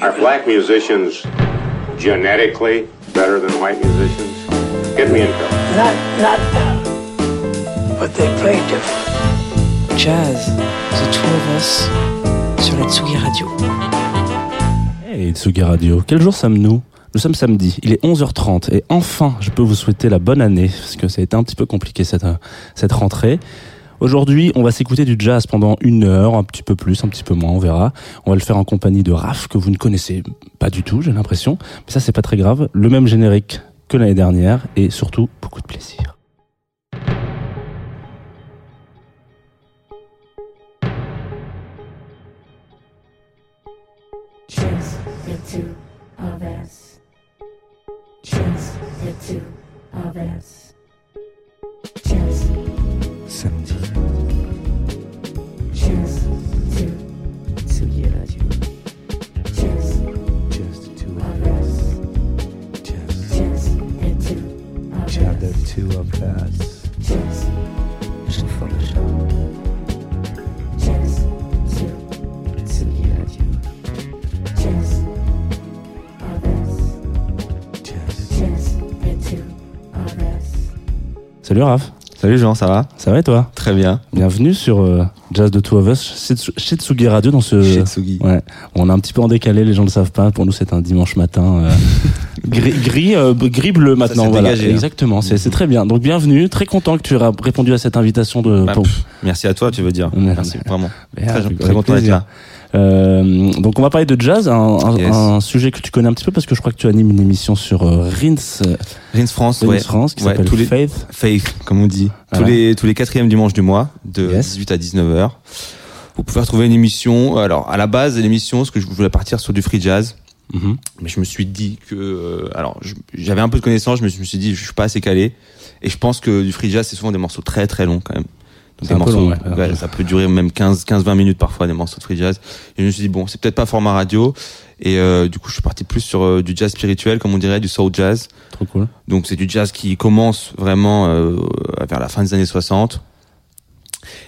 Are black musicians genetically better than white musicians? Get me in trouble. Not, not, but they play different. Jazz, The Two of Us, sur la Tsugi Radio. Hey Tsugi Radio, quel jour sommes-nous? Nous sommes samedi, il est 11h30 et enfin je peux vous souhaiter la bonne année parce que ça a été un petit peu compliqué cette, cette rentrée. Aujourd'hui, on va s'écouter du jazz pendant une heure, un petit peu plus, un petit peu moins, on verra. On va le faire en compagnie de Raph, que vous ne connaissez pas du tout, j'ai l'impression. Mais ça, c'est pas très grave. Le même générique que l'année dernière et surtout beaucoup de plaisir. The us. two of us. Just Jeune Forge, just two Tsugi Radio. just of us. Just. Just the two of us. Salut Raph, Salut Jean, ça va? Ça va et toi? Très bien. Bienvenue sur euh, Jazz de Two of Us chez Tsu- chez Tsugi Radio dans ce... Chez Tsugi. Ouais, on est un petit peu en décalé, les gens ne le savent pas. Pour nous, c'est un dimanche matin euh, gris, gris, euh, gris bleu maintenant. s'est voilà, dégagé, hein. exactement. C'est c'est très bien. Donc bienvenue, très content que tu aies répondu à cette invitation de. Bah, pour- pff, merci à toi, tu veux dire. Merci, vraiment. Très, très content d'être là. Euh, donc on va parler de jazz, un, un- Yes. un sujet que tu connais un petit peu parce que je crois que tu animes une émission sur euh, Rins, Rins France, Rins ouais. France qui s'appelle Faith. Faith, comme on dit. Voilà. Tous les tous les quatrièmes dimanches du mois, de Yes. 18 à 19 heures. Vous pouvez retrouver une émission. Alors, à la base l'émission, ce que je voulais partir sur du free jazz. Mhm. Mais je me suis dit que, euh, alors, j'avais un peu de connaissances, je me suis dit, je suis pas assez calé. Et je pense que du free jazz, c'est souvent des morceaux très très longs quand même. Donc C'est des un peu morceaux, long, ouais. ouais, ça peut durer même 15, 15, 20 minutes parfois, des morceaux de free jazz. Et je me suis dit, bon, c'est peut-être pas format radio. Et euh, du coup, je suis parti plus sur euh, du jazz spirituel, comme on dirait, du soul jazz. Trop cool. Donc c'est du jazz qui commence vraiment euh, vers la fin des années 60.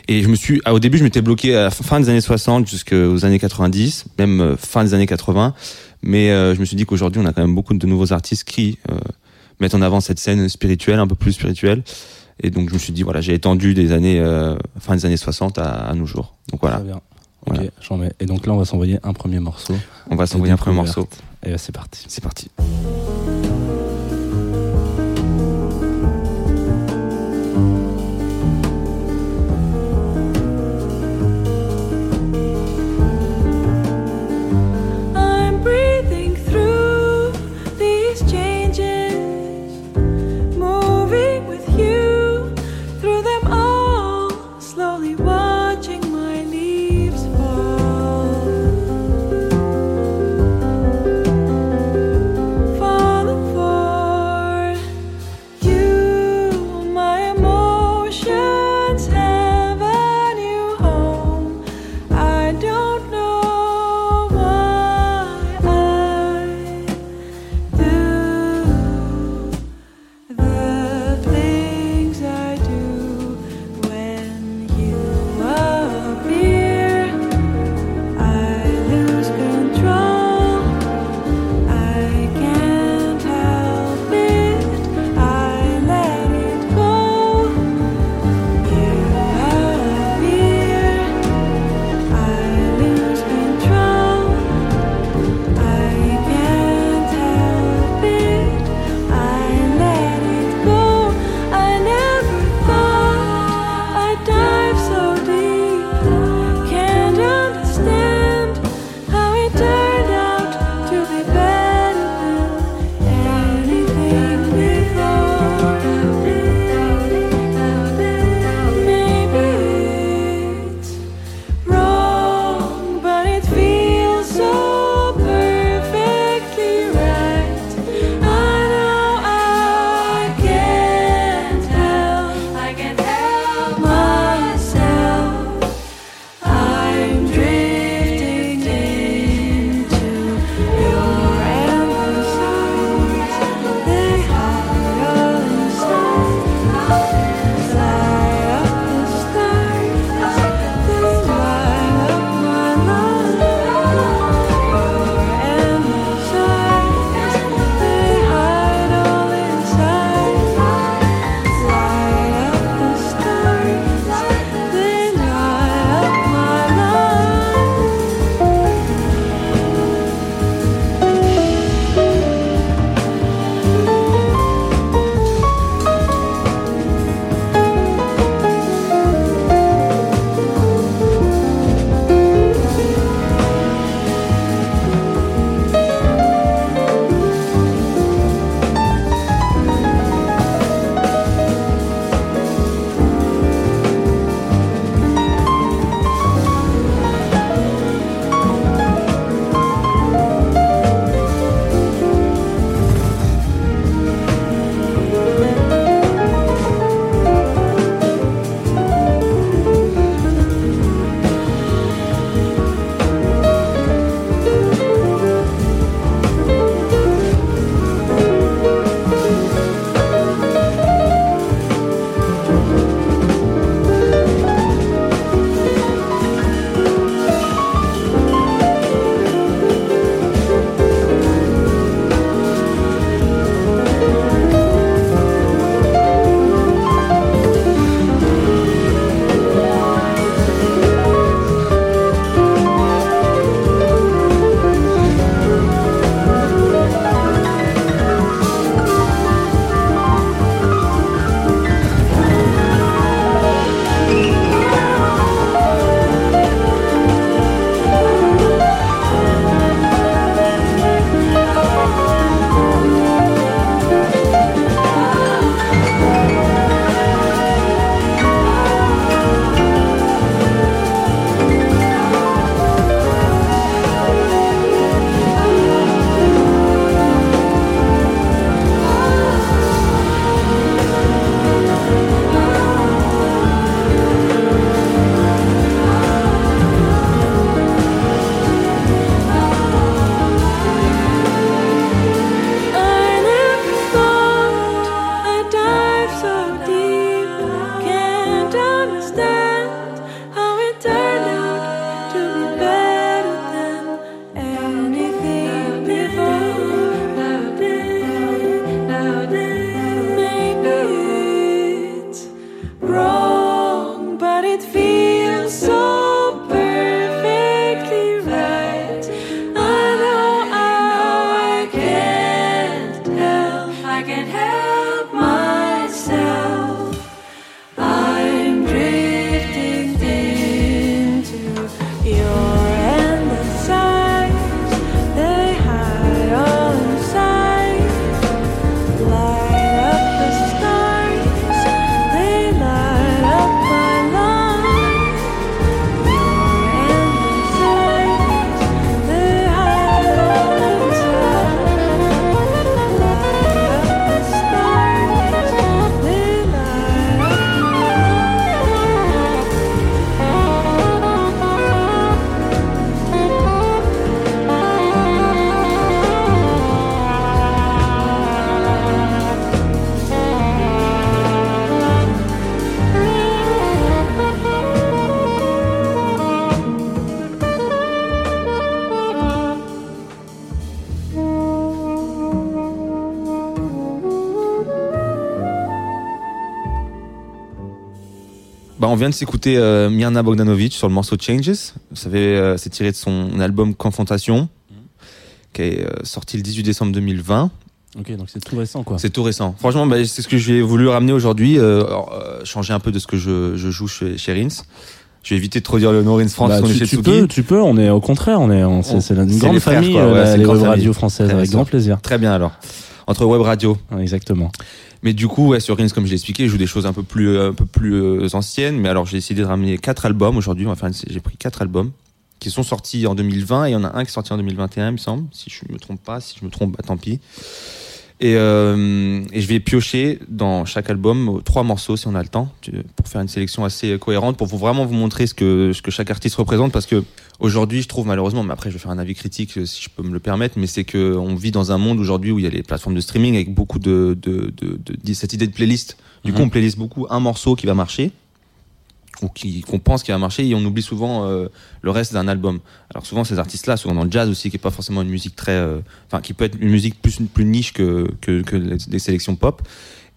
Et je me suis, ah, au début, je m'étais bloqué à la fin des années 60 jusqu'aux années 90, même euh, fin des années 80. Mais euh, je me suis dit qu'aujourd'hui, on a quand même beaucoup de nouveaux artistes qui euh, mettent en avant cette scène spirituelle, un peu plus spirituelle. Et donc je me suis dit, voilà, j'ai étendu des années, euh, fin des années 60 à, à nos jours. Donc voilà, Très bien. Ok, Voilà. j'en mets. Et donc là, on va s'envoyer un premier morceau. on va s'envoyer un premier morceau. Et c'est parti. C'est parti. Vient de s'écouter euh, Mirna Bogdanovic sur le morceau Changes. Vous savez, euh, c'est tiré de son album Confrontation, qui est euh, sorti le 18 décembre 2020. Ok, donc c'est tout récent quoi. C'est tout récent. Franchement, bah, c'est ce que j'ai voulu ramener aujourd'hui, changer un peu de ce que je, je joue chez, chez Rins. Je vais éviter de trop dire le nom Rins France, Bah, tu, chez tu peux, tu peux, on est au contraire, on est, on- c'est c'est une c'est grande frères, famille, quoi, ouais, la- une les grande web françaises, Très avec grand plaisir. Très bien alors. Entre web radio. Ouais, Exactement. Mais du coup, ouais, sur Rins, comme je l'ai expliqué, je joue des choses un peu plus, un peu plus euh, anciennes. Mais alors, j'ai décidé de ramener quatre albums aujourd'hui. Une- J'ai pris quatre albums qui sont sortis en 2020 et il y en a un qui est sorti en 2021, il me semble. Si je me trompe pas, si je me trompe, bah, tant pis. Et, euh, et je vais piocher dans chaque album trois morceaux si on a le temps pour faire une sélection assez cohérente pour vous vraiment vous montrer ce que ce que chaque artiste représente parce que aujourd'hui je trouve malheureusement mais après je vais faire un avis critique euh, si je peux me le permettre mais c'est que on vit dans un monde aujourd'hui où il y a les plateformes de streaming avec beaucoup de de, de, de- de- cette idée de playlist du coup Mhm. on playlist beaucoup un morceau qui va marcher ou qui qu'on pense qui va marcher et on oublie souvent euh, le reste d'un album. Alors souvent ces artistes-là, souvent dans le jazz aussi, qui est pas forcément une musique très, euh, enfin qui peut être une musique plus plus niche que que, que les, sélections pop.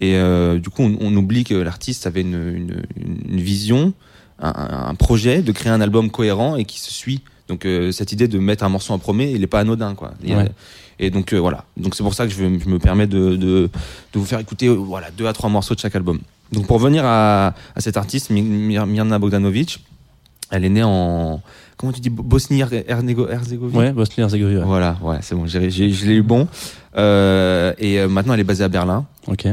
Et euh, du coup, on, on oublie que l'artiste avait une, une, une vision, un, un- projet de créer un album cohérent et qui se suit. Donc euh, cette idée de mettre un morceau en premier, il est pas anodin quoi. A- Ouais. Et donc euh, voilà. Donc c'est pour ça que je, je me permets de, de, de vous faire écouter euh, voilà deux à trois morceaux de chaque album. Donc pour venir à, à cette artiste Mi- Mir- Mirna Bogdanovic, elle est née en comment tu dis Bosnie-Herzégovine. Ouais, Bosnie-Herzégovine. ouais. Voilà, ouais, c'est bon, j'ai, j'ai, je l'ai eu bon. Euh, et euh, maintenant, elle est basée à Berlin. Ok.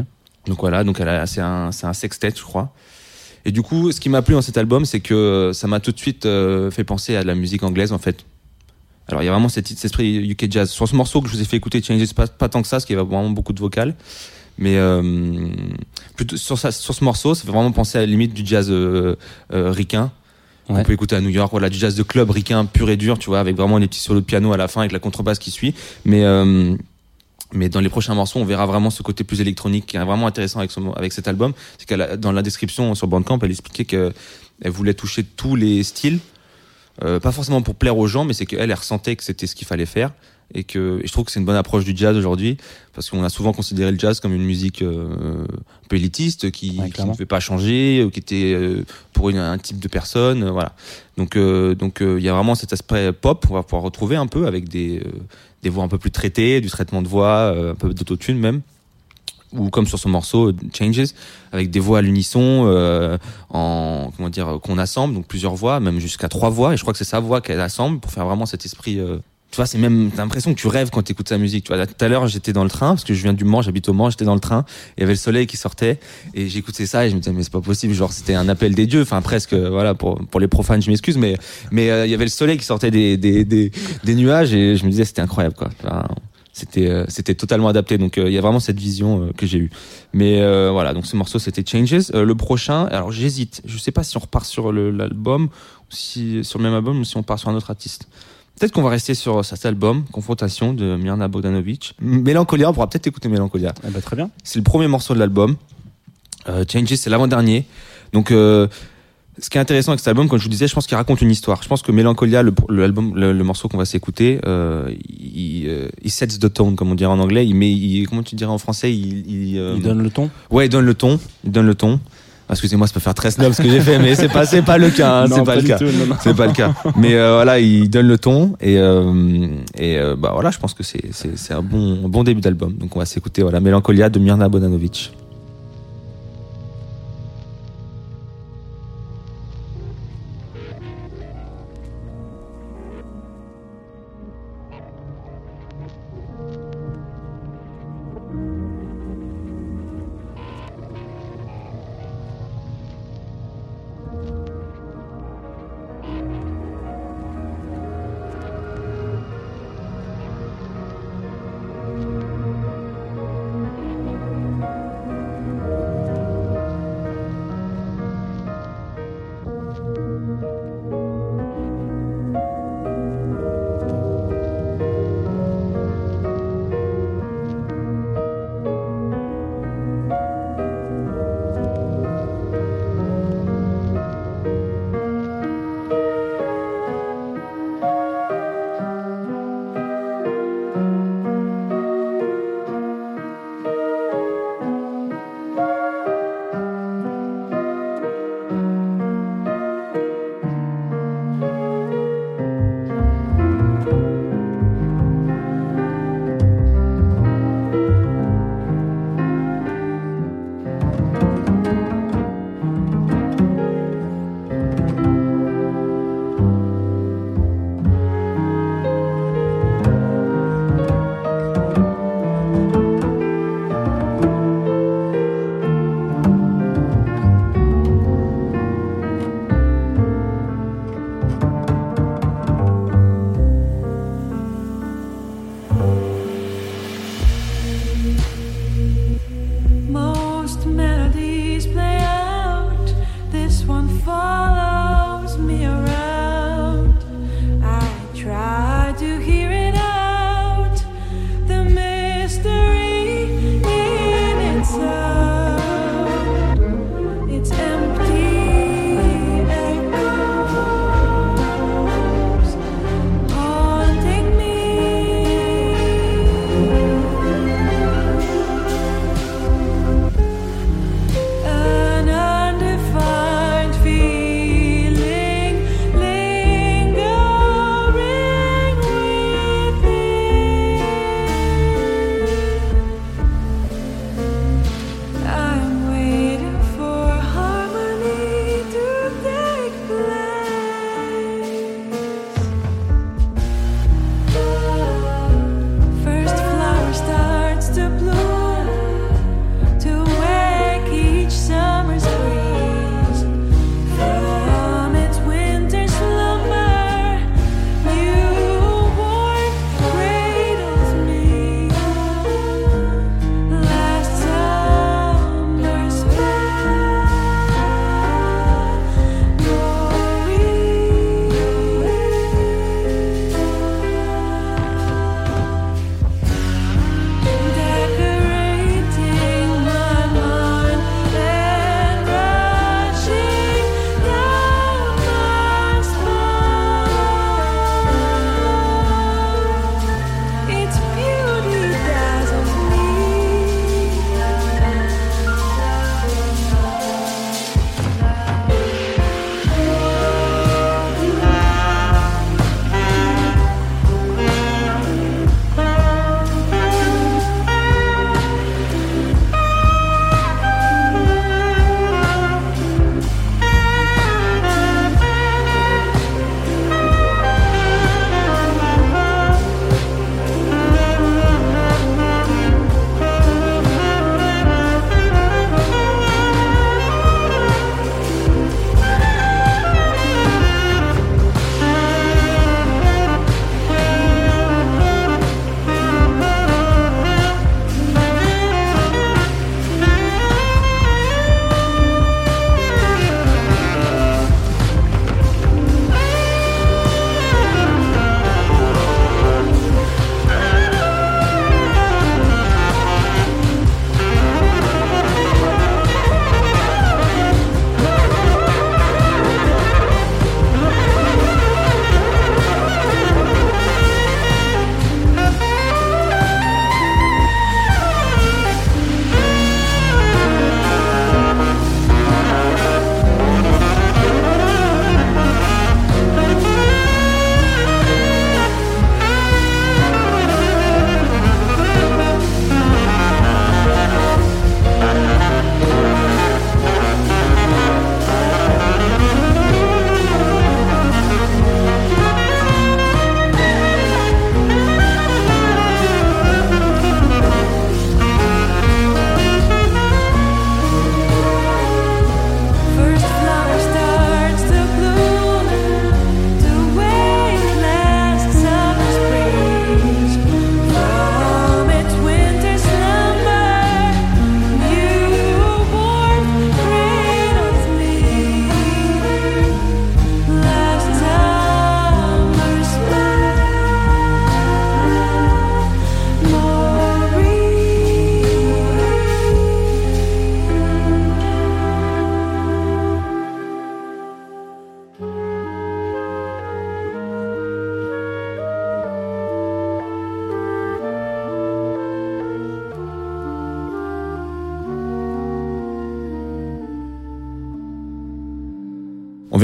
Donc voilà, donc elle a, c'est un, c'est un sextet, je crois. Et du coup, ce qui m'a plu dans cet album, c'est que ça m'a tout de suite euh, fait penser à de la musique anglaise, en fait. Alors il y a vraiment cet, cet esprit UK jazz. Sur ce morceau que je vous ai fait écouter, Changes, pas, pas tant que ça, parce qu'il y a vraiment beaucoup de vocales. Mais euh, plutôt sur, ça, sur ce morceau, ça fait vraiment penser à la limite du jazz euh, euh, ricain. Ouais. On peut écouter à New York, voilà, du jazz de club ricain pur et dur, tu vois, avec vraiment des petits solos de piano à la fin, avec la contrebasse qui suit. Mais euh, mais dans les prochains morceaux, on verra vraiment ce côté plus électronique qui est vraiment intéressant avec, son, avec cet album. C'est qu'elle dans la description sur Bandcamp, elle expliquait que elle voulait toucher tous les styles, euh, pas forcément pour plaire aux gens, mais c'est qu'elle elle ressentait que c'était ce qu'il fallait faire et que et je trouve que c'est une bonne approche du jazz aujourd'hui parce qu'on a souvent considéré le jazz comme une musique euh, un peu élitiste qui, Ouais, qui ne fait pas changer, euh, qui était euh, pour une- un type de personne, euh, voilà. Donc euh, donc euh, il y a vraiment cet aspect pop qu'on va pouvoir retrouver un peu avec des euh, des voix un peu plus traitées, du traitement de voix, euh, un peu d'autotune même ou comme sur son morceau Changes avec des voix à l'unisson euh, en comment dire qu'on assemble donc plusieurs voix même jusqu'à trois voix et je crois que c'est sa voix qu'elle assemble pour faire vraiment cet esprit euh, tu vois c'est même t'as l'impression que tu rêves quand t'écoutes sa musique. Tu vois tout à l'heure j'étais dans le train parce que je viens du Mans j'habite au Mans j'étais dans le train il y avait le soleil qui sortait et j'écoutais ça et je me disais mais c'est pas possible genre c'était un appel des dieux enfin presque euh, voilà pour pour les profanes je m'excuse mais mais euh, il y avait le soleil qui sortait des des des, nuages et je me disais c'était incroyable quoi. C'était euh, c'était totalement adapté donc il y a vraiment cette vision que j'ai eue. Mais voilà donc ce morceau c'était Changes. Le prochain alors j'hésite. Je sais pas si on repart sur l'album si sur le même album ou si on part sur un autre artiste peut-être qu'on va rester sur cet album Confrontation de Mirna Bogdanovic Mélancolia on pourra peut-être écouter Mélancolia Eh ben, très bien. c'est le premier morceau de l'album. Euh, Changes, c'est l'avant-dernier. Donc, euh, ce qui est intéressant avec cet album, comme je vous disais, je pense qu'il raconte une histoire. Je pense que Mélancolia, le, le album, le, le morceau qu'on va s'écouter, euh, il, euh, il sets the tone, comme on dirait en anglais. Il met, il, comment tu dirais en français, il, il, Il donne le ton. ouais, il donne le ton. Il donne le ton. Ah, Excusez-moi, ça peut faire très snob ce que j'ai fait, mais c'est pas, c'est pas le cas. hein, c'est pas, le cas. C'est pas le cas. Mais euh, voilà, il donne le ton et euh, et euh, bah voilà, je pense que c'est c'est c'est un bon un bon début d'album. Donc on va s'écouter voilà Mélancolia de Mirna Bonanovic.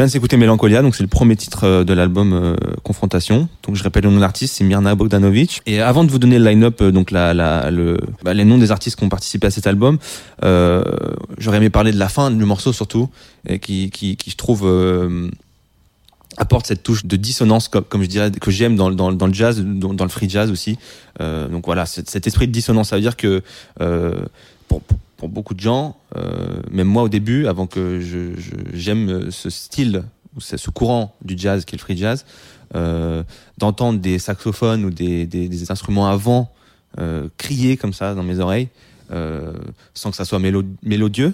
Vient de s'écouter Mélancolia, donc c'est le premier titre euh, de l'album euh, Confrontation. Donc je répète le nom de l'artiste, c'est Mirna Bogdanovic. Et avant de vous donner le line-up, euh, donc bah, les noms des artistes qui ont participé à cet album, j'aurais aimé parler de la fin du morceau surtout, et qui, je trouve apporte cette touche de dissonance comme, je dirais que j'aime dans, le jazz, dans, le free jazz aussi. Donc voilà, cet, esprit de dissonance, ça veut dire que pour, pour beaucoup de gens, euh, même moi au début, avant que je, je- j'aime ce style ou ce, courant du jazz qui est le free jazz, euh, d'entendre des saxophones ou des, des, des instruments avant euh, crier comme ça dans mes oreilles, euh, sans que ça soit mélo- mélodieux.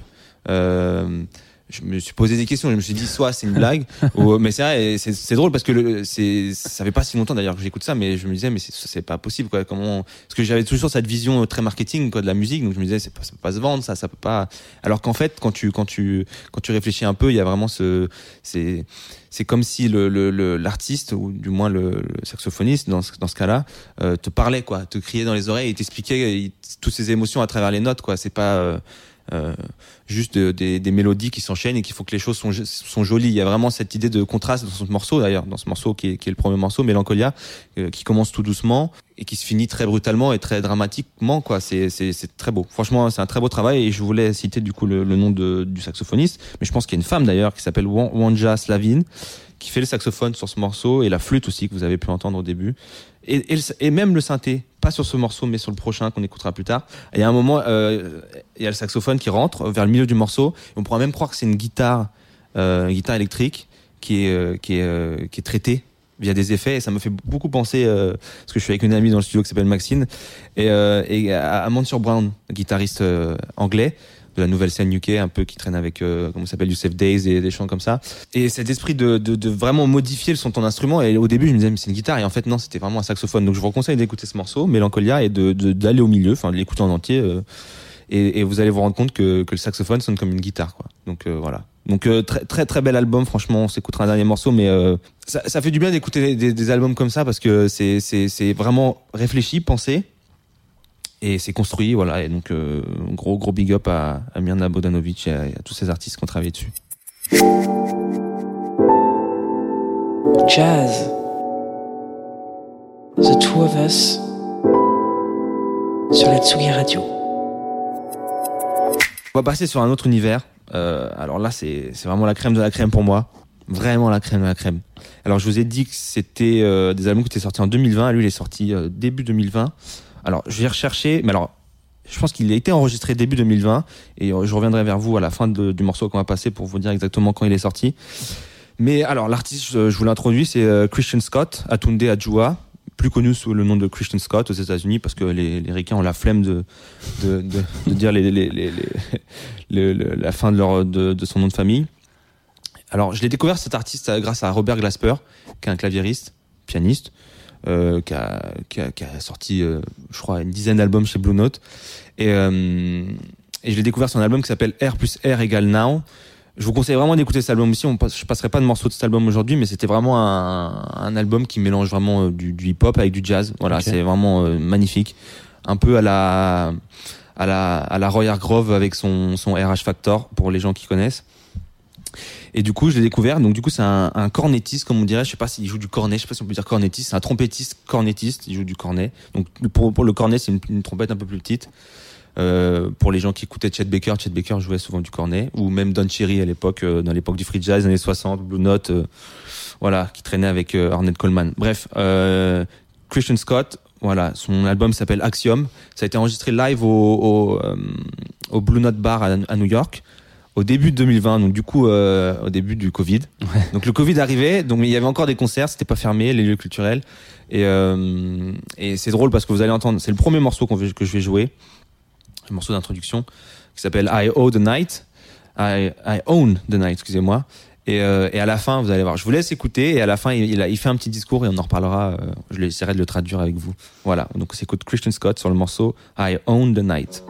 Je me suis posé des questions. Je me suis dit, soit c'est une blague, ou, mais c'est vrai, c'est, drôle parce que le, c'est, ça fait pas si longtemps d'ailleurs que j'écoute ça, mais je me disais, mais c'est, pas possible, quoi. Comment, parce que j'avais toujours cette vision très marketing, quoi, de la musique, donc je me disais, pas, ça peut pas se vendre, ça, ça peut pas. Alors qu'en fait, quand tu, quand tu, quand tu réfléchis un peu, il y a vraiment ce, c'est, c'est comme si le, l'artiste ou du moins le, le saxophoniste dans ce, dans ce cas-là euh, te parlait quoi, te criait dans les oreilles et t'expliquait toutes ses émotions à travers les notes quoi. C'est pas euh, euh, juste de- des, des mélodies qui s'enchaînent et qu'il faut que les choses sont, sont jolies. Il y a vraiment cette idée de contraste dans ce morceau d'ailleurs, dans ce morceau qui est, qui est le premier morceau, Mélancolia, euh, qui commence tout doucement et qui se finit très brutalement et très dramatiquement quoi. C'est très beau. Franchement, c'est un très beau travail et je voulais citer du coup le, le nom de, du saxophoniste, mais je pense qu'il y a une femme d'ailleurs qui s'appelle Wan- Wanja Slavin qui fait le saxophone sur ce morceau et la flûte aussi que vous avez pu entendre au début et, même le synthé pas sur ce morceau mais sur le prochain qu'on écoutera plus tard. Et a un moment euh, il y a le saxophone qui rentre vers le milieu du morceau. Et on pourrait même croire que c'est une guitare euh, une guitare électrique qui est euh, qui est qui est traitée via des effets. Et ça me fait beaucoup penser euh, parce que je suis avec une amie dans le studio qui s'appelle Maxine. Et, euh, et à, à Mansur Brown guitariste anglais de la nouvelle scène UK un peu qui traîne avec euh, comment s'appelle Youssef Days et des chants comme ça. Et cet esprit de, de, de vraiment modifier le son ton instrument. Et au début je me disais mais c'est une guitare. Et en fait non c'était vraiment un saxophone. Donc je vous conseille d'écouter ce morceau Mélancolia et de de- d'aller au milieu enfin de l'écouter en entier euh, et, et vous allez vous rendre compte que, que le saxophone sonne comme une guitare quoi. Donc euh, voilà. Donc euh, très très très bel album. Franchement on s'écoutera un dernier morceau mais euh, ça, ça fait du bien d'écouter des, des albums comme ça parce que c'est c'est c'est vraiment réfléchi pensé et c'est construit voilà et donc euh, gros gros big up à, à Mirna Bodanovic et à, et à tous ces artistes qui ont travaillé dessus Jazz. The Two of Us. Sur la Tsugi Radio. On va passer sur un autre univers. Euh, alors là, c'est c'est vraiment la crème de la crème pour moi. Vraiment la crème de la crème. Alors je vous ai dit que c'était euh, des albums qui étaient sortis en 2020. Lui, il est sorti début 2020. Alors je vais rechercher, mais alors je pense qu'il a été enregistré début 2020 et euh, je reviendrai vers vous à la fin du morceau qu'on va passer pour vous dire exactement quand il est sorti. Mais alors l'artiste, je, vous l'introduis, c'est euh, Christian Scott, Atunde Adjua, plus connu sous le nom de Christian Scott aux États-Unis parce que les, les ricains ont la flemme de, de, dire la fin de, de, son nom de famille. Alors, je l'ai découvert cet artiste grâce à Robert Glasper, qui est un claviériste, pianiste, euh, qui, a, qui, a, qui a sorti, euh, je crois, une dizaine d'albums chez Blue Note. Et, euh, et je l'ai découvert sur un album qui s'appelle R plus R égale Now. Je vous conseille vraiment d'écouter cet album aussi. On passe, je passerai pas de morceaux de cet album aujourd'hui, mais c'était vraiment un, un album qui mélange vraiment euh, du, du hip-hop avec du jazz. Voilà, c'est vraiment euh, magnifique. Un peu à la à la à la Roy Hargrove avec son son RH Factor pour les gens qui connaissent. Et du coup, je l'ai découvert. Donc, du coup, c'est un, un cornettiste, comme on dirait. Je sais pas s'il joue du cornet. Je sais pas si on peut dire cornettiste. C'est un trompettiste cornettiste. Il joue du cornet. Donc, pour, pour le cornet, c'est une, trompette un peu plus petite. Euh, pour les gens qui écoutaient Chet Baker, Chet Baker jouait souvent du cornet. Ou même Don Cherry à l'époque, euh, dans l'époque du free jazz, années 60, Blue Note, euh, voilà, qui traînait avec euh, Ornette Coleman. Bref, euh, Christian Scott, voilà, son album s'appelle Axiom. Ça a été enregistré live au, au, euh, au Blue Note Bar à New York au début de 2020, donc du coup euh, au début du Covid. Donc le Covid arrivait, donc il y avait encore des concerts, c'était pas fermé, les lieux culturels. Et, euh, et c'est drôle parce que vous allez entendre, c'est le premier morceau que je vais jouer, un morceau d'introduction qui s'appelle I Owe the Night, I, I Own the Night, excusez-moi. Et, euh, et à la fin, vous allez voir, je vous laisse écouter et à la fin, il, il, a, il fait un petit discours et on en reparlera. euh, je essaierai de le traduire avec vous. Voilà, donc on s'écoute Christian Scott sur le morceau I Own the Night.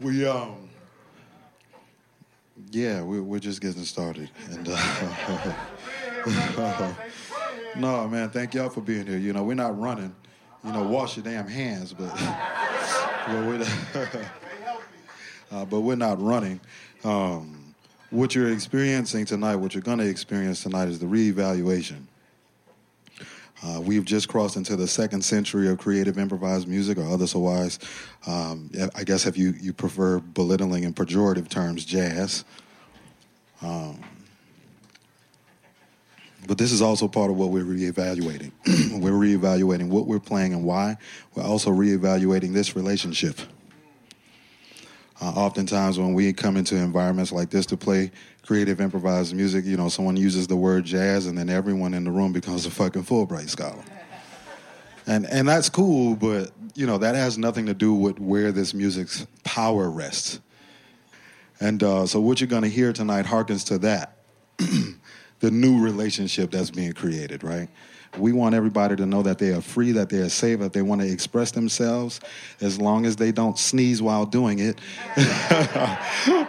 We um. Yeah, we, we're just getting started, and uh, no, man, thank y'all for being here. You know, we're not running. You know, wash your damn hands, but but we're, uh, but we're not running. Um, what you're experiencing tonight, what you're gonna experience tonight, is the reevaluation uh, we've just crossed into the second century of creative improvised music, or otherwise, um, I guess if you, you prefer belittling and pejorative terms, jazz. Um, but this is also part of what we're reevaluating. we're reevaluating what we're playing and why. We're also reevaluating this relationship. Uh, oftentimes, when we come into environments like this to play creative improvised music, you know, someone uses the word jazz, and then everyone in the room becomes a fucking Fulbright scholar. And and that's cool, but you know that has nothing to do with where this music's power rests. And uh, so, what you're going to hear tonight harkens to that, the new relationship that's being created, right? We want everybody to know that they are free, that they are safe, that they want to express themselves, as long as they don't sneeze while doing it.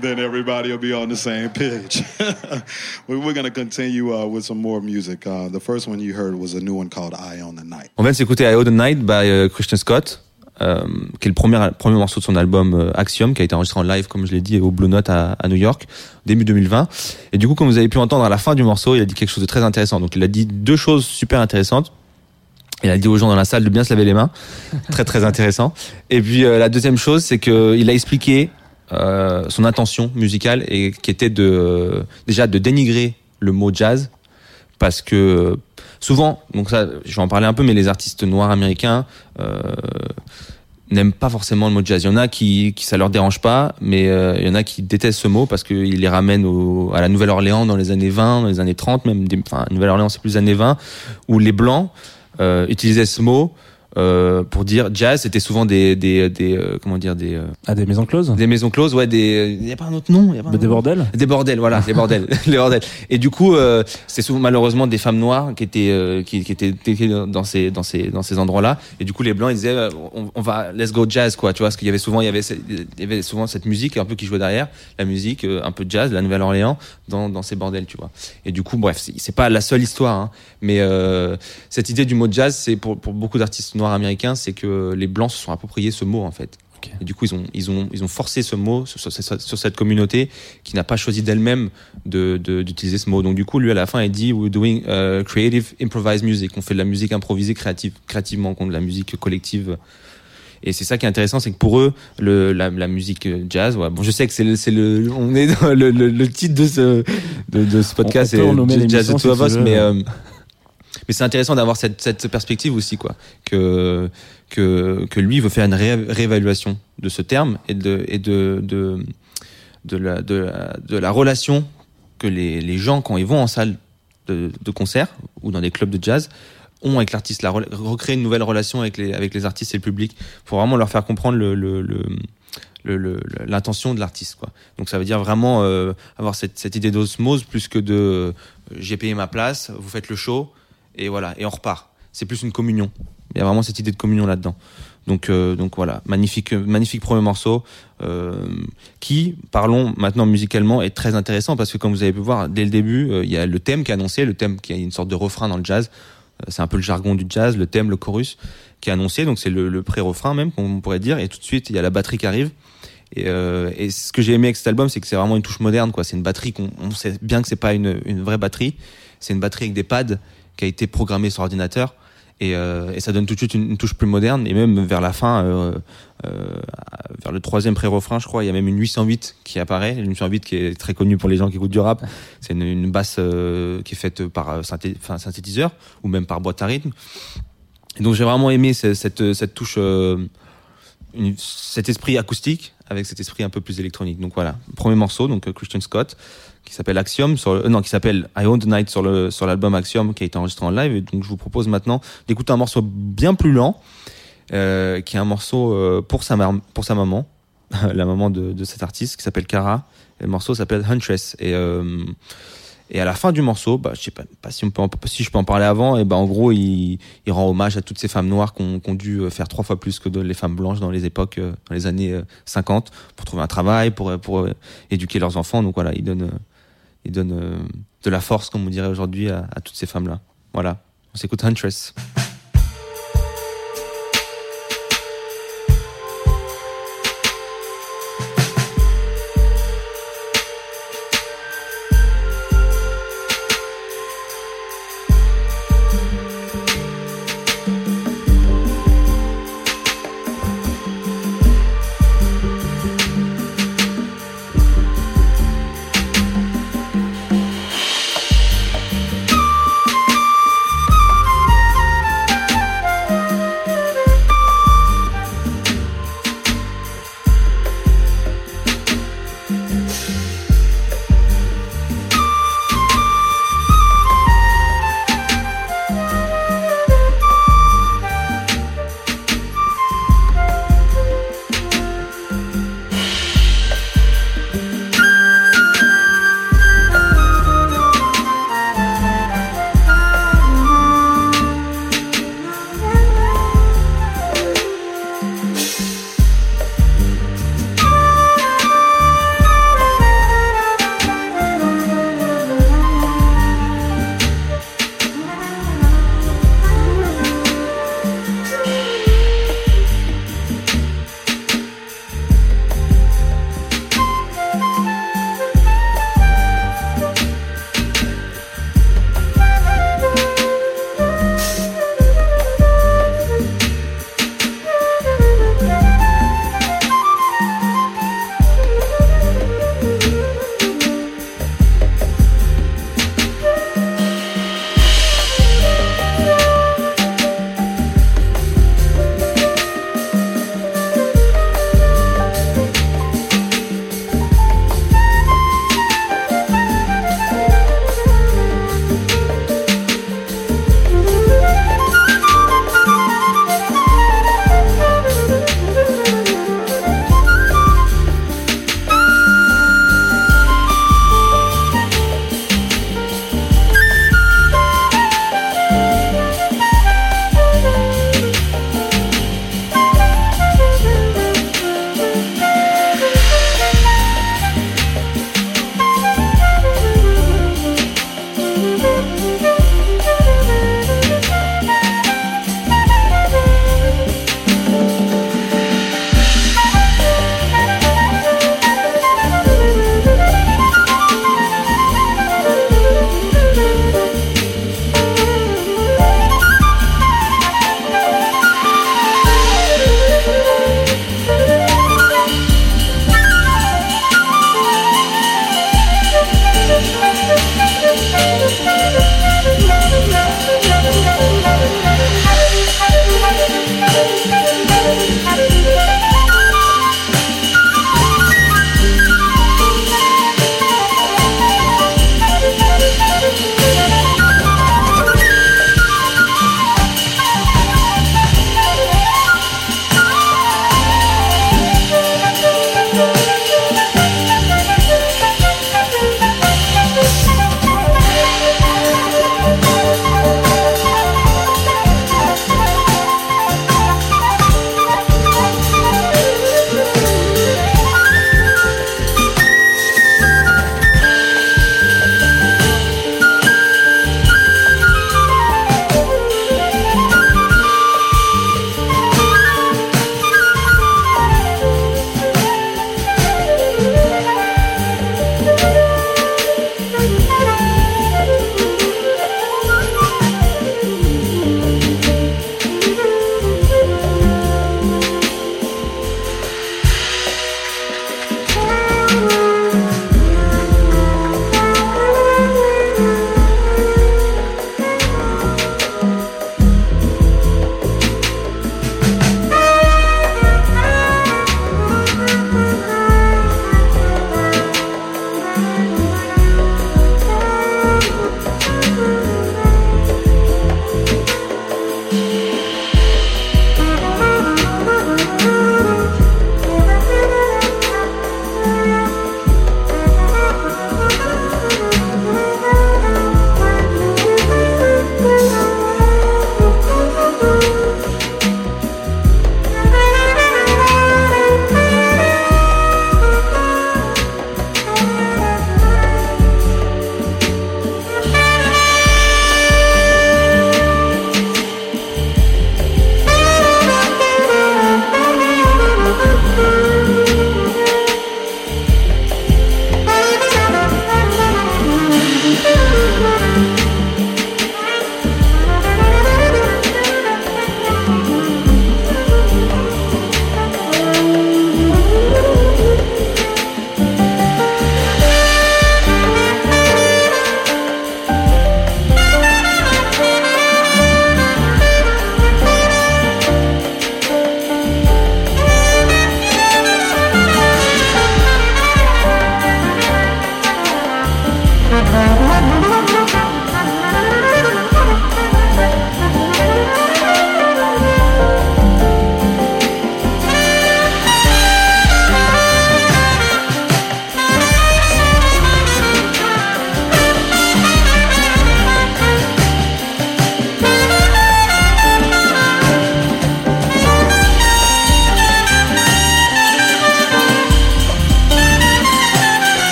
then everybody will be on the same page. We- We're going to continue uh, with some more music. Uh, the first one you heard was a new one called "Eye on the Night." On vient s'écouter I Owe the Night by euh, Christian Scott, euh, qui est le premier, premier morceau de son album euh, Axiom, qui a été enregistré en live, comme je l'ai dit, au Blue Note à, à New York, début 2020. Et du coup, comme vous avez pu entendre à la fin du morceau, il a dit quelque chose de très intéressant. Donc il a dit deux choses super intéressantes. Il a dit aux gens dans la salle de bien se laver les mains. très très intéressant. Et puis euh, la deuxième chose, c'est que il a expliqué euh, son intention musicale et qui était de déjà de dénigrer le mot jazz parce que souvent, donc ça, je vais en parler un peu, mais les artistes noirs américains euh, n'aiment pas forcément le mot jazz. Il y en a qui, qui ça leur dérange pas, mais euh, il y en a qui détestent ce mot parce qu'il les ramène au, à la Nouvelle-Orléans dans les années 20, dans les années 30, même, des- enfin, Nouvelle-Orléans c'est plus années 20, où les blancs euh, utilisaient ce mot euh, pour dire jazz. C'était souvent des, des, des euh, comment dire, des, euh, À des maisons closes des maisons closes, ouais, des, il y a pas un autre nom, y a pas un Des nom bordels des bordels, voilà, des bordels, les bordels. Et du coup, euh, c'est souvent malheureusement des femmes noires qui étaient euh, qui, qui étaient dans ces dans ces dans ces endroits-là. Et du coup, les blancs ils disaient euh, on, on va let's go jazz quoi, tu vois, parce qu'il y avait souvent il y avait il y avait souvent cette musique un peu qui jouait derrière, la musique un peu de jazz, la Nouvelle-Orléans dans dans ces bordels, tu vois. Et du coup, bref, c'est pas la seule histoire, hein, mais euh, cette idée du mot jazz, c'est pour pour beaucoup d'artistes noirs américains, c'est que les blancs se sont appropriés ce mot en fait. Et du coup, ils ont, ils ont, ils ont forcé ce mot sur, sur- sur- sur cette communauté qui n'a pas choisi d'elle-même de, de- d'utiliser ce mot. Donc, du coup, lui, à la fin, il dit We're doing uh, creative improvised music. On fait de la musique improvisée créative, créativement, contre de la musique collective. Et c'est ça qui est intéressant, c'est que pour eux, le, la, la musique jazz, ouais, bon, je sais que c'est le, c'est le, on est dans le, le, le titre de ce, de, de ce podcast, On- on c'est Jazz tu Us, mais, euh, mais c'est intéressant d'avoir cette, perspective aussi, quoi. Que, que, lui veut faire une ré- réévaluation de ce terme et de, de, de, la, relation que les, gens, quand ils vont en salle de, concert ou dans des clubs de jazz, ont avec l'artiste, la recréer une nouvelle relation avec les, avec les artistes et le public pour vraiment leur faire comprendre l'intention de l'artiste quoi donc ça veut dire vraiment euh, avoir cette, cette idée d'osmose plus que de euh, j'ai payé ma place vous faites le show et voilà et on repart. C'est plus une communion. Il y a vraiment cette idée de communion là dedans donc euh, donc voilà. Magnifique magnifique premier morceau euh, qui parlons maintenant musicalement est très intéressant parce que comme vous avez pu voir dès le début euh, il y a le thème qui est annoncé le thème qui a une sorte de refrain dans le jazz. C'est un peu le jargon du jazz le thème le chorus qui est annoncé. Donc c'est le, pré-refrain même qu'on pourrait dire. Et tout de suite il y a la batterie qui arrive. Et, ce que j'ai aimé avec cet album, c'est que c'est vraiment une touche moderne. C'est une batterie qu'on on sait bien que c'est pas une vraie batterie. C'est une batterie avec des pads qui a été programmée sur ordinateur. Et, euh, ça donne tout de suite une, touche plus moderne. Et même vers la fin, euh, euh, vers le troisième pré-refrain, je crois, il y a même une 808 qui apparaît. Une 808 qui est très connue pour les gens qui écoutent du rap. C'est une, basse qui est faite par synthé- enfin, synthétiseur ou même par boîte à rythme. Donc j'ai vraiment aimé ce- cette, cette touche, cet esprit acoustique avec cet esprit un peu plus électronique. Donc voilà, premier morceau, donc Christian Scott, qui s'appelle Axiom euh, non qui s'appelle I Own the Night sur le sur l'album Axiom qui a été enregistré en live. Et donc je vous propose maintenant d'écouter un morceau bien plus lent euh, qui est un morceau euh, pour sa pour sa maman la maman de, cet artiste qui s'appelle Cara. Et le morceau s'appelle Huntress. Et et à la fin du morceau, bah, je sais pas, si, on peut si je peux en parler avant, et ben en gros, il, rend hommage à toutes ces femmes noires qui ont, dû faire trois fois plus que les femmes blanches dans les époques, dans les années 50, pour trouver un travail, pour, pour éduquer leurs enfants. Donc voilà, il donne il donne euh, de la force, comme on dirait aujourd'hui, à, à toutes ces femmes-là. Voilà, on s'écoute Huntress.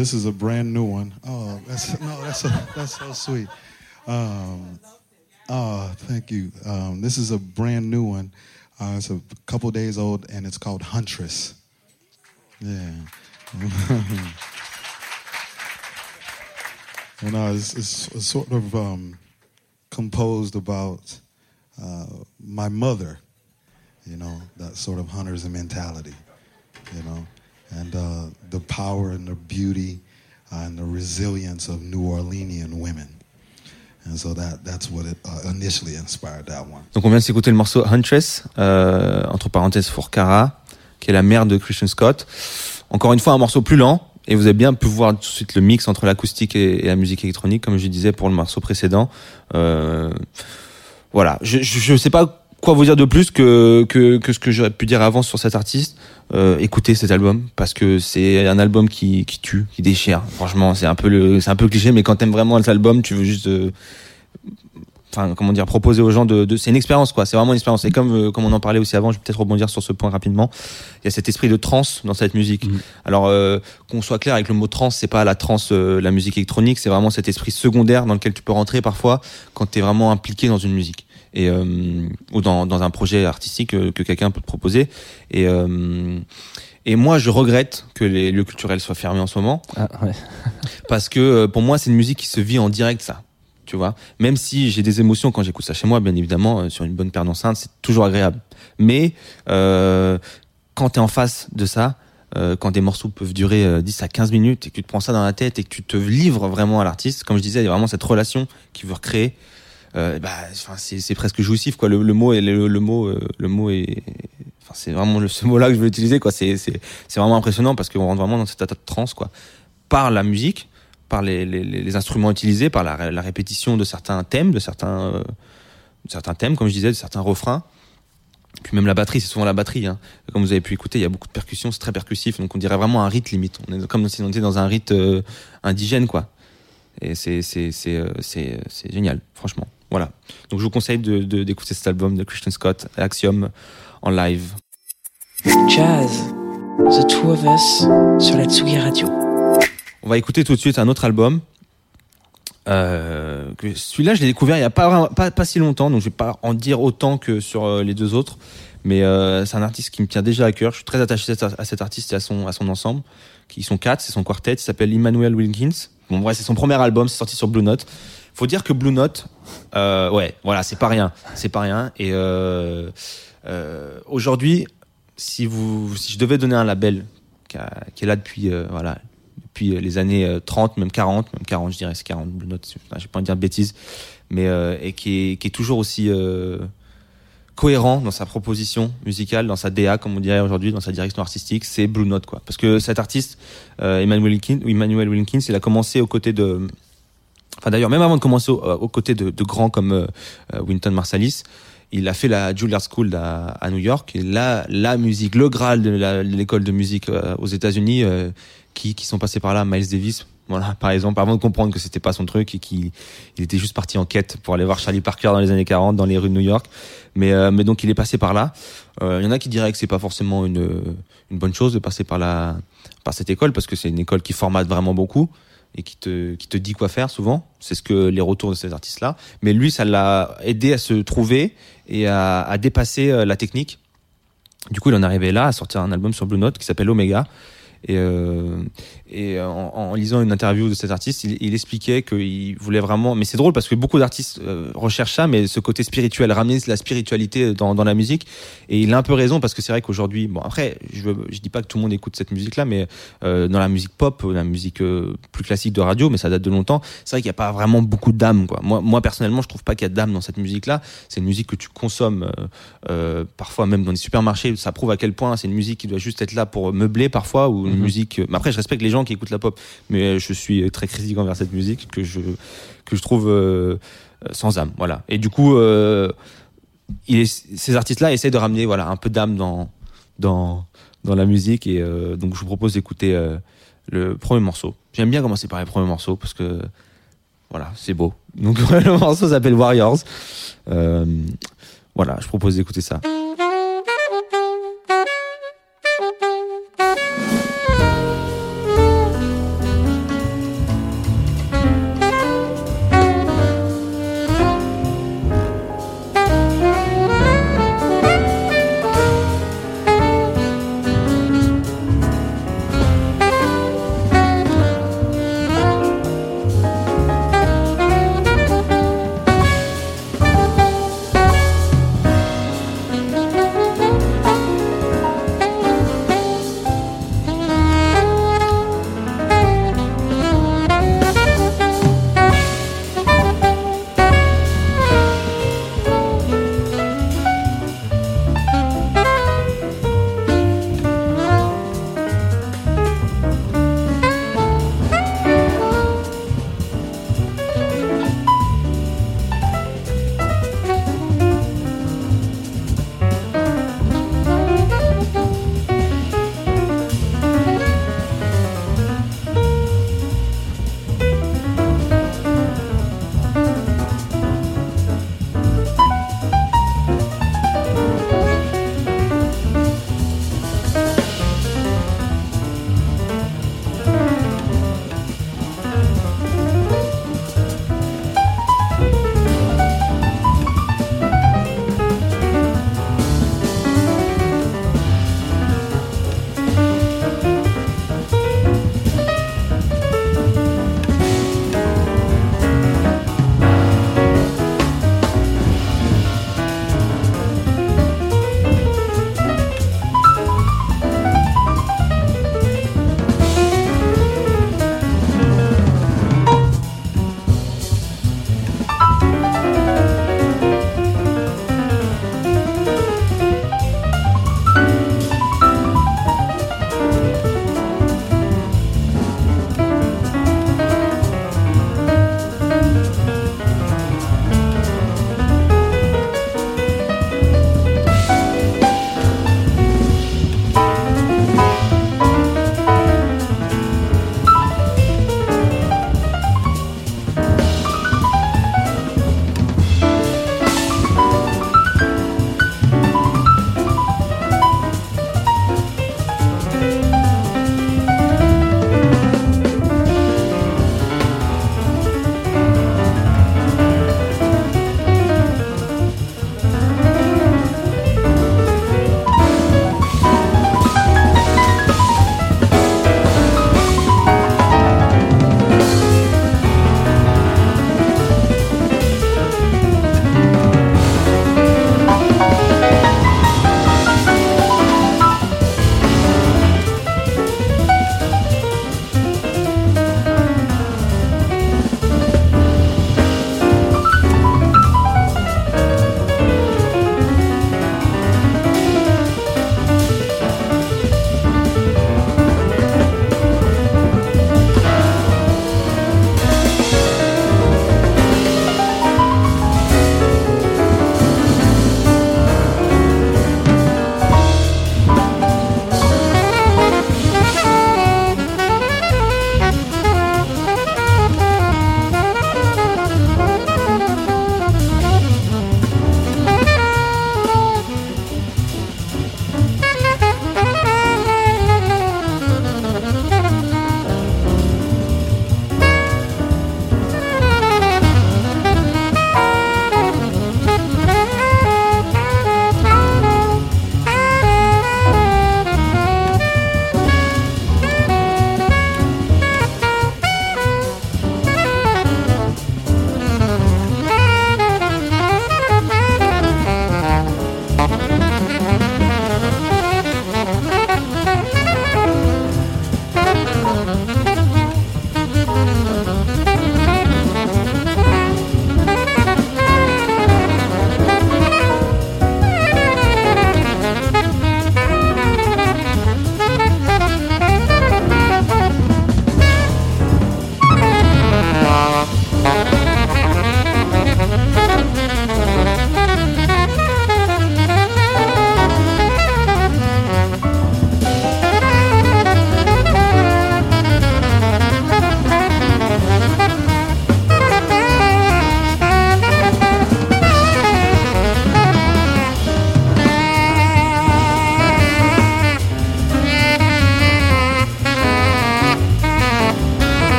This is a brand new one. Oh, that's no, that's a, that's so sweet. Um, oh, thank you. Um, this is a brand new one. Uh, it's a couple days old, and it's called Huntress. Yeah. and uh, it's, it's, it's sort of um, composed about uh, my mother. You know, that sort of hunter's mentality. You know, and uh, the power and the beauty uh, and the resilience of New Orleanian women. And so that that's what it uh, initially inspired that one. Donc on vient de s'écouter le morceau Huntress, euh, entre parenthèses pour Cara, qui est la mère de Christian Scott. Encore une fois, un morceau plus lent. Et vous avez bien pu voir tout de suite le mix entre l'acoustique et, et la musique électronique, comme je disais pour le morceau précédent. Euh, voilà, je, je sais pas quoi vous dire de plus que, que, que ce que j'aurais pu dire avant sur cet artiste. Euh, écoutez cet album parce que c'est un album qui, qui tue, qui déchire. Franchement, c'est un peu le, c'est un peu cliché, mais quand t'aimes vraiment cet album, tu veux juste, euh, enfin, comment dire, proposer aux gens de, de c'est une expérience quoi. C'est vraiment une expérience. Et comme, euh, comme on en parlait aussi avant, je vais peut-être rebondir sur ce point rapidement. Il y a cet esprit de trance dans cette musique. Mhm. Alors euh, qu'on soit clair avec le mot trance, c'est pas la trance, euh, la musique électronique, c'est vraiment cet esprit secondaire dans lequel tu peux rentrer parfois quand t'es vraiment impliqué dans une musique et euh, ou dans, dans un projet artistique que quelqu'un peut te proposer. Et euh, et moi, je regrette que les lieux culturels soient fermés en ce moment Ah, ouais. parce que euh, pour moi, c'est une musique qui se vit en direct, ça. Tu vois, même si j'ai des émotions quand j'écoute ça chez moi, bien évidemment, sur une bonne paire d'enceintes, c'est toujours agréable. Mais euh, quand t'es en face de ça, euh, quand des morceaux peuvent durer euh, 10 à 15 minutes et que tu te prends ça dans la tête et que tu te livres vraiment à l'artiste, comme je disais, il y a vraiment cette relation qu'il veut recréer. Euh, bah, c'est presque jouissif, quoi. Le, le mot est le, le mot, euh, le mot est, enfin, c'est vraiment ce mot-là que je veux utiliser, quoi. C'est c'est c'est vraiment impressionnant parce qu'on rentre vraiment dans cet état de transe, quoi, par la musique, par les, les, les instruments utilisés, par la, la répétition de certains thèmes, de certains, euh, certains thèmes, comme je disais, de certains refrains. Puis même la batterie, c'est souvent la batterie. Hein. Comme vous avez pu écouter, il y a beaucoup de percussions, c'est très percussif, donc on dirait vraiment un rite limite. On est comme si on était dans un rite euh, indigène, quoi. Et c'est c'est c'est euh, c'est génial, franchement. Voilà. Donc je vous conseille de de- d'écouter cet album de Christian Scott, Axiom, en live. Jazz, The Two of Us, sur la Tsugi Radio. On va écouter tout de suite un autre album. Euh, celui-là, je l'ai découvert il y a pas, pas pas si longtemps, donc je vais pas en dire autant que sur euh, les deux autres. Mais euh, c'est un artiste qui me tient déjà à cœur. Je suis très attaché à cet- artiste et à son à son ensemble. Qui sont quatre, c'est son quartet. Il s'appelle Emmanuel Wilkins. Bon, bref, c'est son premier album. C'est sorti sur Blue Note. Faut dire que Blue Note, euh, ouais, voilà, c'est pas rien, c'est pas rien. Et euh, euh, aujourd'hui, si vous, si je devais donner un label qui, est là depuis, voilà, depuis les années euh, 30, même 40, même 40, je dirais, c'est 40 Blue Note, je vais pas en dire de bêtises, mais qui est, toujours aussi cohérent dans sa proposition musicale, dans sa DA, comme on dirait aujourd'hui, dans sa direction artistique, c'est Blue Note, quoi. Parce que cet artiste, Emmanuel Wilkins, Emmanuel Wilkins, il a commencé aux côtés de, enfin d'ailleurs, même avant de commencer au- euh, aux côtés de, grands comme euh, euh, Wynton Marsalis, il a fait la Juilliard School à, New York, et là, la musique, le graal de l'école de musique aux États-Unis, qui, qui sont passés par là, Miles Davis, voilà, par exemple, avant de comprendre que c'était pas son truc et qu'il il était juste parti en quête pour aller voir Charlie Parker dans les années 40 dans les rues de New York. Mais, donc il est passé par là. Il y en a qui diraient que c'est pas forcément une, une bonne chose de passer par la, par cette école parce que c'est une école qui formate vraiment beaucoup et qui te, qui te dit quoi faire souvent. C'est ce que les retours de ces artistes-là. Mais lui, ça l'a aidé à se trouver et à, à dépasser euh, la technique. Du coup, il en est arrivé là à sortir un album sur Blue Note qui s'appelle Omega. Et, euh, et en, en lisant une interview de cet artiste, il, il expliquait qu'il voulait vraiment. Mais c'est drôle parce que beaucoup d'artistes euh, recherchent ça, mais ce côté spirituel, ramener la spiritualité dans, dans la musique. Et il a un peu raison parce que c'est vrai qu'aujourd'hui, bon après, je, je dis pas que tout le monde écoute cette musique-là, mais euh, dans la musique pop, la musique euh, plus classique de radio, mais ça date de longtemps. C'est vrai qu'il n'y a pas vraiment beaucoup d'âme, quoi. Moi, moi personnellement, je trouve pas qu'il y a d'âme dans cette musique-là. C'est une musique que tu consommes euh, euh, parfois même dans les supermarchés. Ça prouve à quel point c'est une musique qui doit juste être là pour meubler parfois ou une musique. Mais après, je respecte les gens qui écoutent la pop, mais je suis très critique envers cette musique que je que je trouve euh, euh, sans âme. Voilà. Et du coup, euh, ces artistes-là essaient de ramener voilà un peu d'âme dans dans dans la musique et euh, donc je vous propose d'écouter euh, le premier morceau. J'aime bien commencer par les premiers morceaux parce que voilà, c'est beau. Donc le morceau s'appelle Warriors. Euh, voilà, je propose d'écouter ça.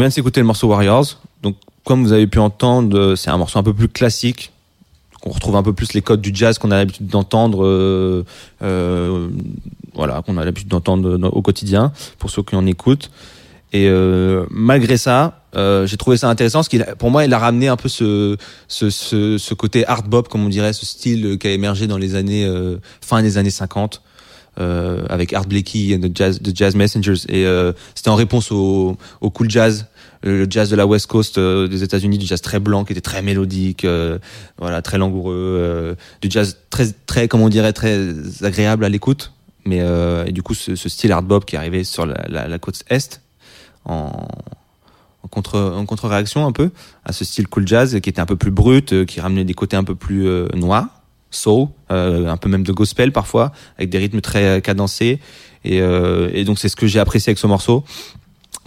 Vient de s'écouter le morceau Warriors. Donc comme vous avez pu entendre, euh, c'est un morceau un peu plus classique. On retrouve un peu plus les codes du jazz qu'on a l'habitude d'entendre, euh, euh, voilà, qu'on a l'habitude d'entendre au quotidien pour ceux qui en écoutent. Et euh, malgré ça, euh, j'ai trouvé ça intéressant parce qu'il, pour moi, il a ramené un peu ce, ce, ce, ce côté art bop, comme on dirait, ce style qui a émergé dans les années euh, fin des années 50 euh, avec Art Blakey et The Jazz, Messengers. Et euh, c'était en réponse au, cool jazz, le jazz de la West Coast euh, des États-Unis, du jazz très blanc qui était très mélodique, euh, voilà, très langoureux, euh, du jazz très, très, comme on dirait, très agréable à l'écoute. Mais et du coup, ce, style art bop qui est arrivé sur la, côte est en, contre en contre-réaction un peu à ce style cool jazz qui était un peu plus brut, qui ramenait des côtés un peu plus noirs, soul, euh, un peu même de gospel parfois, avec des rythmes très cadencés. Et, euh, et donc c'est ce que j'ai apprécié avec ce morceau.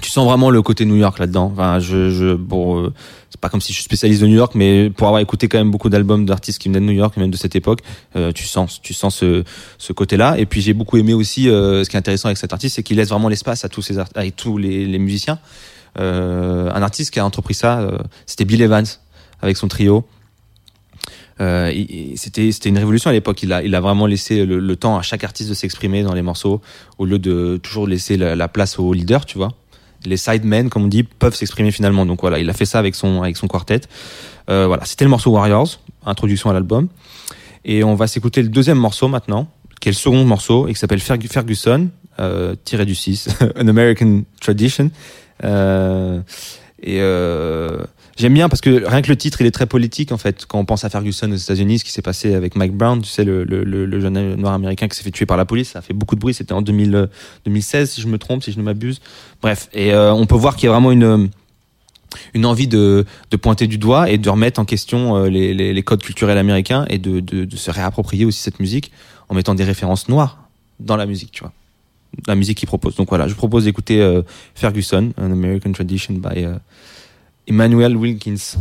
Tu sens vraiment le côté New York là-dedans. Enfin, je, je bon, euh, c'est pas comme si je suis spécialiste de New York, mais pour avoir écouté quand même beaucoup d'albums d'artistes qui venaient de New York, même de cette époque, euh, tu sens, tu sens ce, ce côté-là. Et puis j'ai beaucoup aimé aussi, euh, ce qui est intéressant avec cet artiste, c'est qu'il laisse vraiment l'espace à tous ces avec tous les, les musiciens. Euh, un artiste qui a entrepris ça, c'était Bill Evans avec son trio. Euh, c'était c'était une révolution à l'époque. Il a il a vraiment laissé le, temps à chaque artiste de s'exprimer dans les morceaux au lieu de toujours laisser la, la place au leader, tu vois. Les sidemen, comme on dit, peuvent s'exprimer finalement. Donc voilà, il a fait ça avec son avec son quartet. Euh, voilà, c'était le morceau Warriors, introduction à l'album. Et on va s'écouter le deuxième morceau maintenant, qui est le second morceau et qui s'appelle Ferg- Ferguson, euh, tiré du 6, An American Tradition. Euh, et euh, j'aime bien parce que rien que le titre, il est très politique en fait. Quand on pense à Ferguson aux États-Unis, ce qui s'est passé avec Mike Brown, tu sais, le, le, jeune noir américain qui s'est fait tuer par la police, ça a fait beaucoup de bruit. C'était en 2000, euh, 2016, si je me trompe, si je ne m'abuse. Bref, et euh, on peut voir qu'il y a vraiment une une envie de, de pointer du doigt et de remettre en question euh, les, les, codes culturels américains et de, de se réapproprier aussi cette musique en mettant des références noires dans la musique, tu vois. La musique qu'il propose. Donc voilà, je propose d'écouter euh, Ferguson, An American Tradition by euh, Emmanuel Wilkins.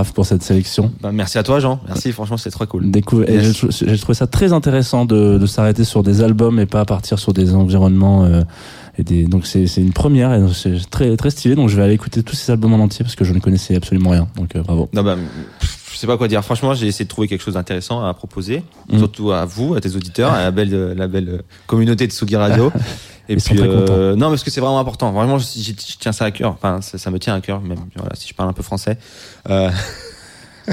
Raph, pour cette sélection. Bah, merci à toi, Jean. Merci, franchement, c'est très cool. Et Yes. j'ai trou- J'ai trouvé ça très intéressant de, de s'arrêter sur des albums et pas partir sur des environnements. euh, et des, donc c'est une première et c'est très très stylé. Donc je vais aller écouter tous ces albums en entier parce que je ne connaissais absolument rien. Donc euh, bravo. Non, bah, je sais pas quoi dire. Franchement, j'ai essayé de trouver quelque chose d'intéressant à proposer, Mm. surtout à vous, à tes auditeurs, à la belle, la belle communauté de Sugi Radio. Et Ils sont très euh, non, parce que c'est vraiment important. Vraiment, je, je- je tiens ça à cœur. Enfin, ça, ça me tient à cœur, même voilà, si je parle un peu français. Euh,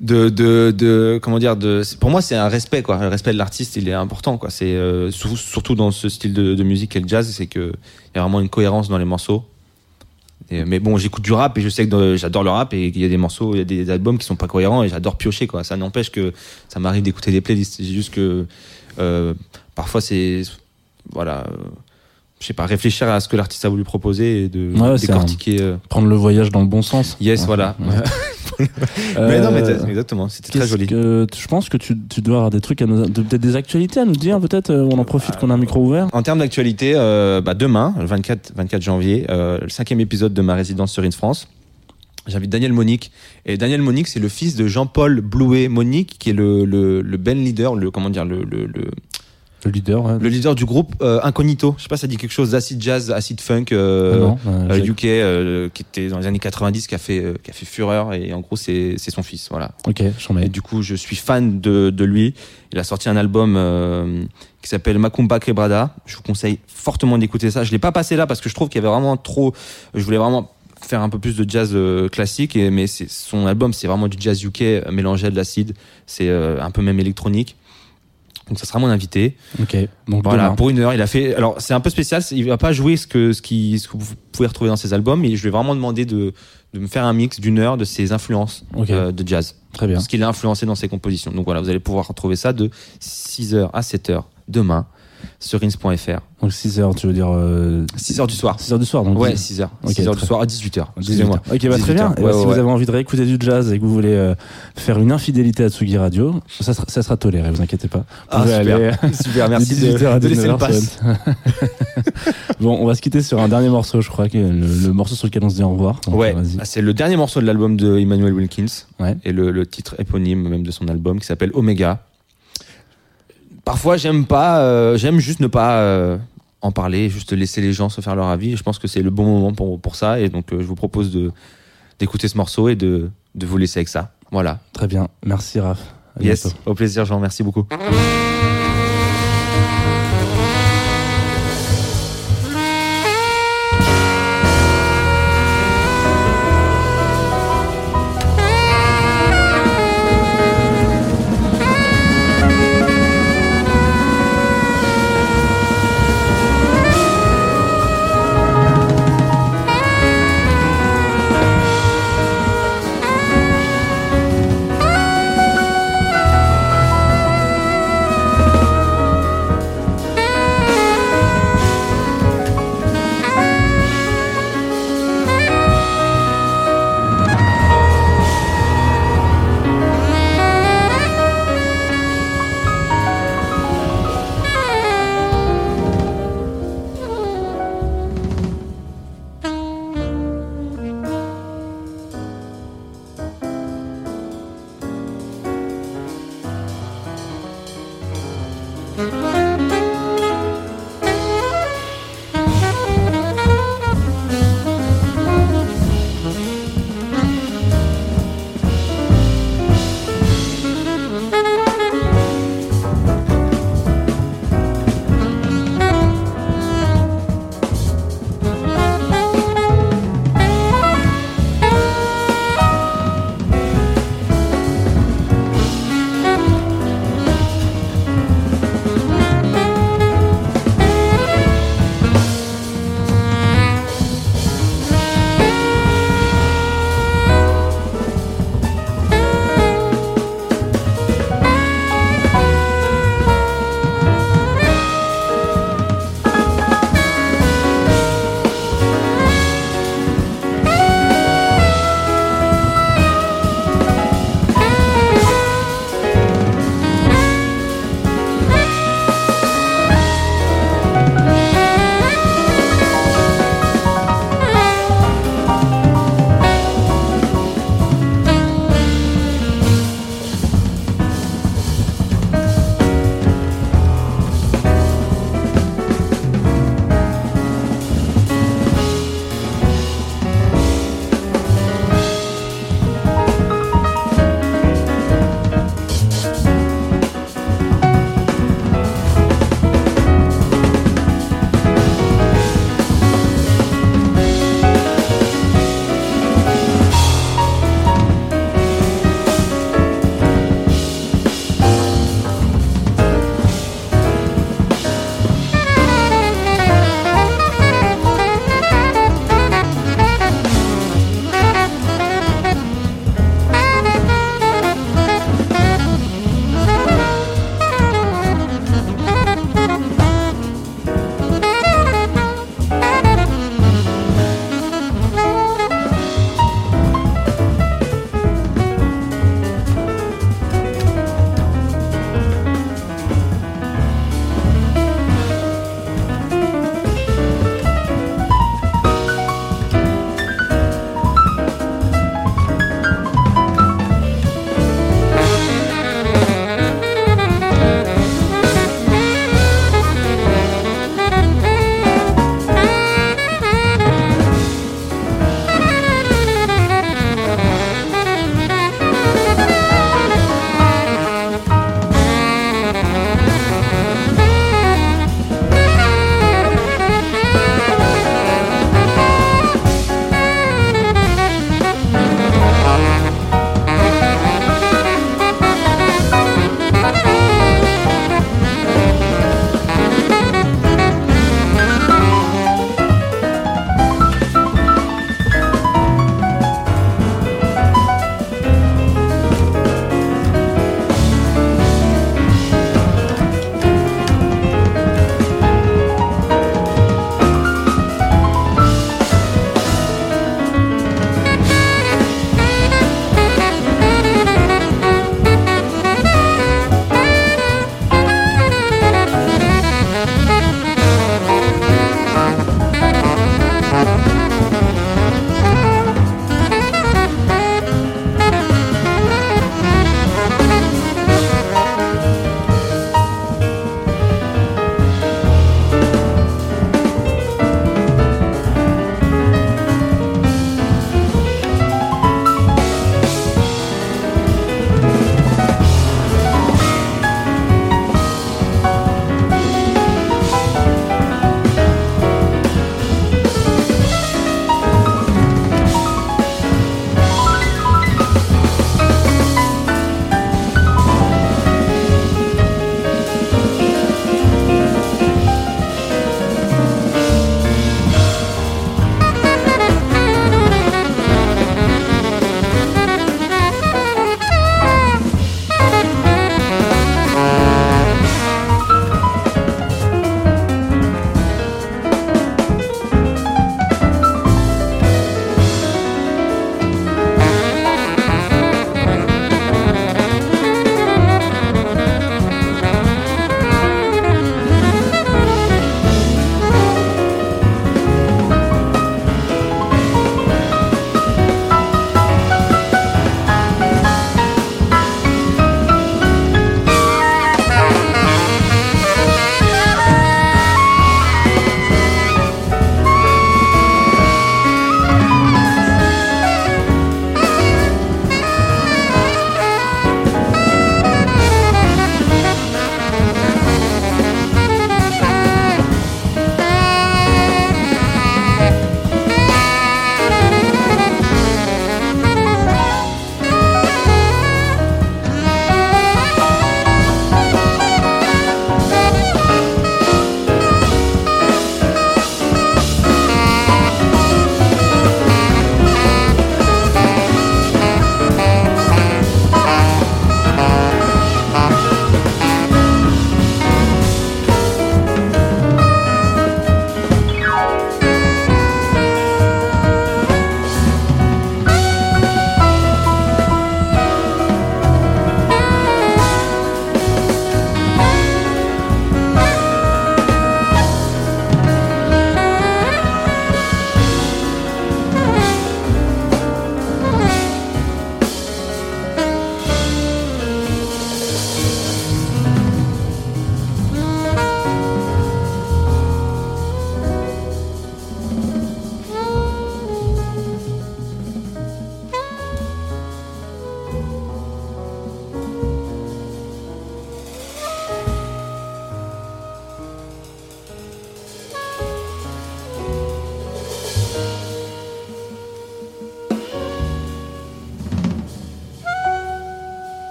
de, de, de, comment dire, de, pour moi, c'est un respect, quoi. Le respect de l'artiste, il est important, quoi. C'est euh, surtout dans ce style de, de musique qu'est le jazz, c'est que il y a vraiment une cohérence dans les morceaux. Et, mais bon, j'écoute du rap et je sais que j'adore le rap et qu'il y a des morceaux, il y a des albums qui sont pas cohérents et j'adore piocher quoi. Ça n'empêche que ça m'arrive d'écouter des playlists. C'est juste que euh, parfois c'est voilà, euh, je sais pas, réfléchir à ce que l'artiste a voulu proposer et de Ouais, décortiquer. euh, Prendre le voyage dans le bon sens. Yes, Ouais. voilà. Ouais. mais non, mais exactement, c'était très joli. que je pense que tu, tu dois avoir des trucs peut-être des actualités à nous dire. Peut-être euh, on en profite qu'on a un micro ouvert. En termes d'actualité, euh, bah, demain, le 24, 24 janvier, le cinquième épisode de ma résidence sur In France. J'invite Daniel Monique. Et Daniel Monique, c'est le fils de Jean-Paul Blouet Monique, qui est le, le, le band leader, le, comment dire, le, le, le, Le leader. ouais. le leader du groupe euh, Incognito. Je sais pas, ça dit quelque chose d'acid jazz, acid funk, euh, Ah non, euh, euh, UK, qui était dans les années 90, qui a fait, qui a fait fureur. Et en gros, c'est, c'est son fils. Voilà. Ok, j'en mets. Et du coup, je suis fan de, de lui. Il a sorti un album qui s'appelle Macumba Quebrada. Je vous conseille fortement d'écouter ça. Je l'ai pas passé là parce que je trouve qu'il y avait vraiment trop. Je voulais vraiment faire un peu plus de jazz classique, et, mais c'est, son album, c'est vraiment du jazz UK mélangé à de l'acide. C'est un peu même électronique. Donc ça sera mon invité. Ok. Donc Voilà, demain. pour une heure, il a fait. Alors c'est un peu spécial. Il va pas jouer ce que ce qui ce que vous pouvez retrouver dans ses albums, mais je lui ai vraiment demandé de de me faire un mix d'une heure de ses influences euh, de jazz Très bien. ce qu'il a influencé dans ses compositions. Donc voilà, vous allez pouvoir retrouver ça de 6h à 7h demain sur ins.fr. Donc 6 heures, tu veux dire. Euh, 6h du soir. 6 heures du soir. Donc Ouais, 10 6h. Ok, 6h du soir à 18h. 18 Excusez-moi. heures. Ok, bah très 18 bien. Ouais, bah, si ouais, vous avez envie de réécouter du jazz et que vous voulez euh, faire une infidélité à Tsugi Radio, ça sera, ça sera toléré, vous inquiétez pas. Vous Ah, super. aller Super, merci de de, 18h à de laisser le 19h pass. bon, on va se quitter sur un dernier morceau, je crois, que le, le morceau sur lequel on se dit au revoir. Donc, Ouais, euh. Ah, c'est le dernier morceau de l'album de Emmanuel Wilkins Ouais. et le, le titre éponyme même de son album qui s'appelle Omega. Parfois, j'aime pas, euh, j'aime juste ne pas euh, en parler, juste laisser les gens se faire leur avis. Je pense que c'est le bon moment pour, pour ça. Et donc, euh, je vous propose de d'écouter ce morceau et de, de vous laisser avec ça. Voilà. Très bien. Merci, Raph. À Yes, bientôt. au plaisir, Jean. Merci beaucoup.